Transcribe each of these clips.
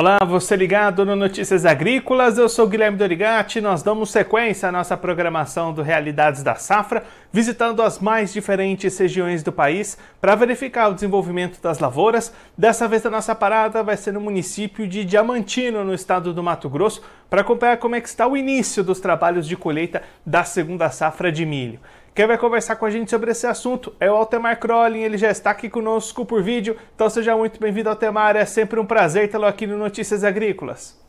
Olá, você ligado no Notícias Agrícolas, eu sou Guilherme Dorigati. Nós damos sequência à nossa programação do Realidades da Safra, visitando as mais diferentes regiões do país para verificar o desenvolvimento das lavouras. Dessa vez a nossa parada vai ser no município de Diamantino, no estado do Mato Grosso, para acompanhar como é que está o início dos trabalhos de colheita da segunda safra de milho. Quem vai conversar com a gente sobre esse assunto é o Altemar Crolling, ele já está aqui conosco por vídeo, então seja muito bem-vindo, Altemar, é sempre um prazer tê-lo aqui no Notícias Agrícolas.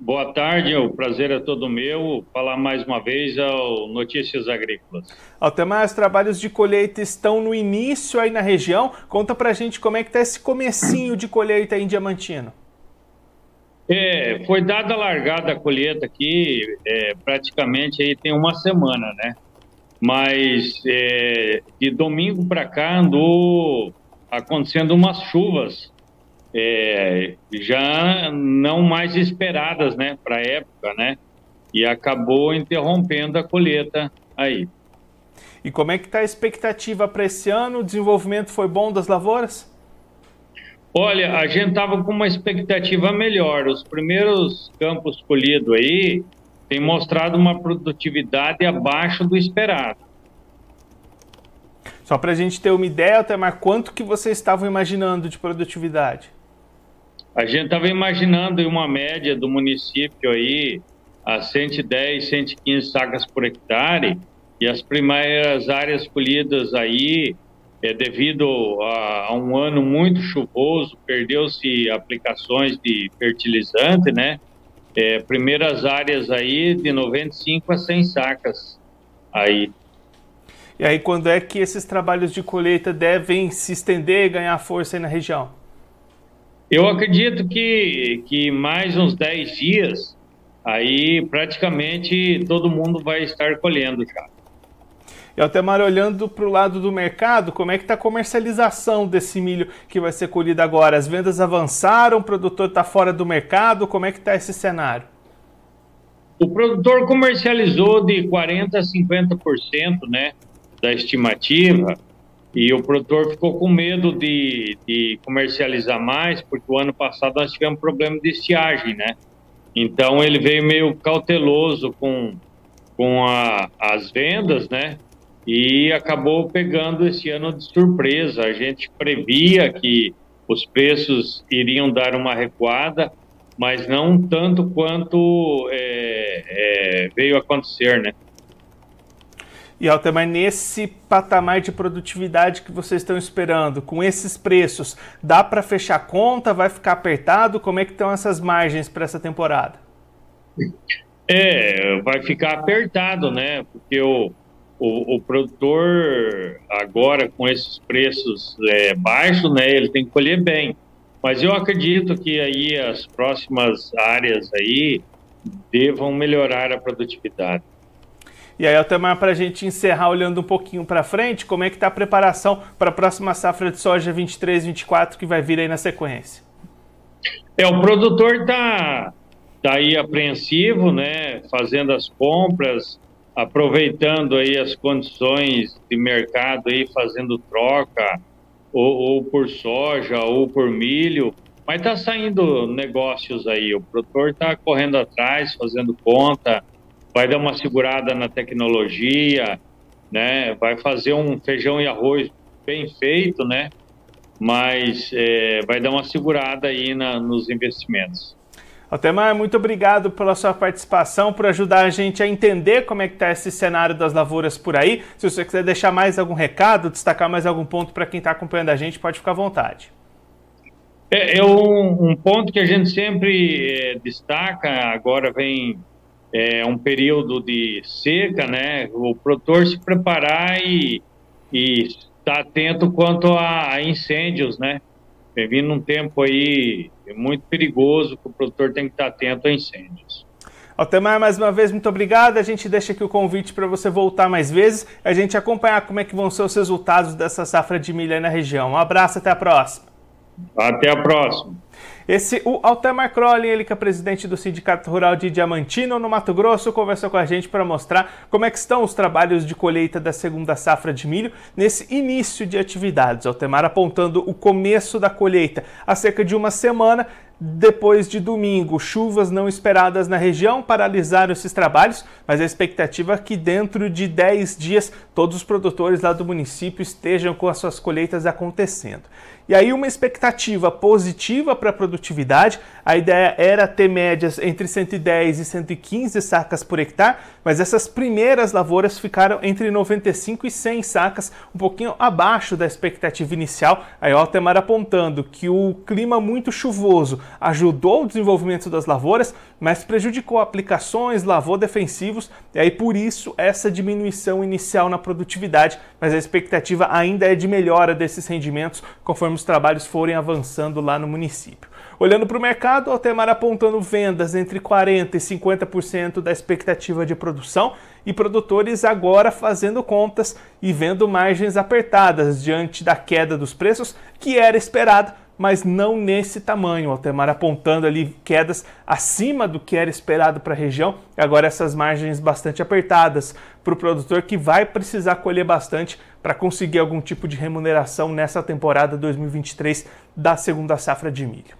Boa tarde, o prazer é todo meu, falar mais uma vez ao Notícias Agrícolas. Altemar, os trabalhos de colheita estão no início aí na região, conta pra gente como é que tá esse comecinho de colheita em Diamantino. É, foi dada a largada a colheita aqui, é, praticamente aí tem uma semana, né? mas é, de domingo para cá andou acontecendo umas chuvas é, já não mais esperadas, né, para a época, né, e acabou interrompendo a colheita aí. E como é que está a expectativa para esse ano? O desenvolvimento foi bom das lavouras? Olha, a gente estava com uma expectativa melhor. Os primeiros campos colhidos aí, tem mostrado uma produtividade abaixo do esperado. Só para a gente ter uma ideia, Altemar, quanto que vocês estavam imaginando de produtividade? A gente estava imaginando uma média do município aí a 110, 115 sacas por hectare e as primeiras áreas colhidas aí, é, devido a, a um ano muito chuvoso, perdeu-se aplicações de fertilizante, né? é, primeiras áreas aí de 95 a 100 sacas aí. E aí, quando é que esses trabalhos de colheita devem se estender e ganhar força aí na região? Eu acredito que, que mais uns 10 dias, aí praticamente todo mundo vai estar colhendo já. E Altemar, olhando para o lado do mercado, como é que está a comercialização desse milho que vai ser colhido agora? As vendas avançaram, o produtor está fora do mercado, como é que está esse cenário? O produtor comercializou de 40% a 50% né, da estimativa e o produtor ficou com medo de, de comercializar mais, porque o ano passado nós tivemos problema de estiagem, né? Então ele veio meio cauteloso com, com a, as vendas, né? E acabou pegando esse ano de surpresa. A gente previa que os preços iriam dar uma recuada, mas não tanto quanto é, é, veio acontecer, né? E Altemar, nesse patamar de produtividade que vocês estão esperando, com esses preços, dá para fechar conta? Vai ficar apertado? Como é que estão essas margens para essa temporada? É, vai ficar apertado, né? Porque o, o, o, produtor agora com esses preços é, baixos, né, ele tem que colher bem. Mas eu acredito que aí as próximas áreas aí devam melhorar a produtividade. E aí, Altemar, para a gente encerrar olhando um pouquinho para frente, como é que está a preparação para a próxima safra de soja 23, 24 que vai vir aí na sequência? É, o produtor está tá aí apreensivo, né, fazendo as compras, aproveitando aí as condições de mercado aí, fazendo troca, ou, ou por soja, ou por milho, mas está saindo negócios aí. O produtor está correndo atrás, fazendo conta, vai dar uma segurada na tecnologia, né? Vai fazer um feijão e arroz bem feito, né? Mas é, vai dar uma segurada aí na, nos investimentos. Altemar, muito obrigado pela sua participação, por ajudar a gente a entender como é que está esse cenário das lavouras por aí. Se você quiser deixar mais algum recado, destacar mais algum ponto para quem está acompanhando a gente, pode ficar à vontade. É, é um, um, ponto que a gente sempre é, destaca, agora vem é, um período de seca, né? O produtor se preparar e, estar tá atento quanto a, a incêndios, né? Vem vindo um tempo aí muito perigoso que o produtor tem que estar atento a incêndios. Altemar, mais uma vez, muito obrigado. A gente deixa aqui o convite para você voltar mais vezes, a gente acompanhar como é que vão ser os resultados dessa safra de milho na região. Um abraço, até a próxima. Até a próxima. Esse, o Altemar Crowley, ele que é presidente do Sindicato Rural de Diamantino, no Mato Grosso, conversou com a gente para mostrar como é que estão os trabalhos de colheita da segunda safra de milho nesse início de atividades. Altemar apontando o começo da colheita há cerca de uma semana, Depois de domingo, chuvas não esperadas na região paralisaram esses trabalhos, mas a expectativa é que dentro de 10 dias todos os produtores lá do município estejam com as suas colheitas acontecendo. E aí uma expectativa positiva para a produtividade, a ideia era ter médias entre 110 e 115 sacas por hectare, mas essas primeiras lavouras ficaram entre 95 e 100 sacas, um pouquinho abaixo da expectativa inicial. Aí o Altemar apontando que o clima muito chuvoso ajudou o desenvolvimento das lavouras, mas prejudicou aplicações, lavou defensivos, e aí por isso essa diminuição inicial na produtividade, mas a expectativa ainda é de melhora desses rendimentos conforme os trabalhos forem avançando lá no município. Olhando para o mercado, o Altemar apontando vendas entre 40% e 50% da expectativa de produção e produtores agora fazendo contas e vendo margens apertadas diante da queda dos preços que era esperada, mas não nesse tamanho. O Altemar apontando ali quedas acima do que era esperado para a região, agora essas margens bastante apertadas para o produtor que vai precisar colher bastante para conseguir algum tipo de remuneração nessa temporada 2023 da segunda safra de milho.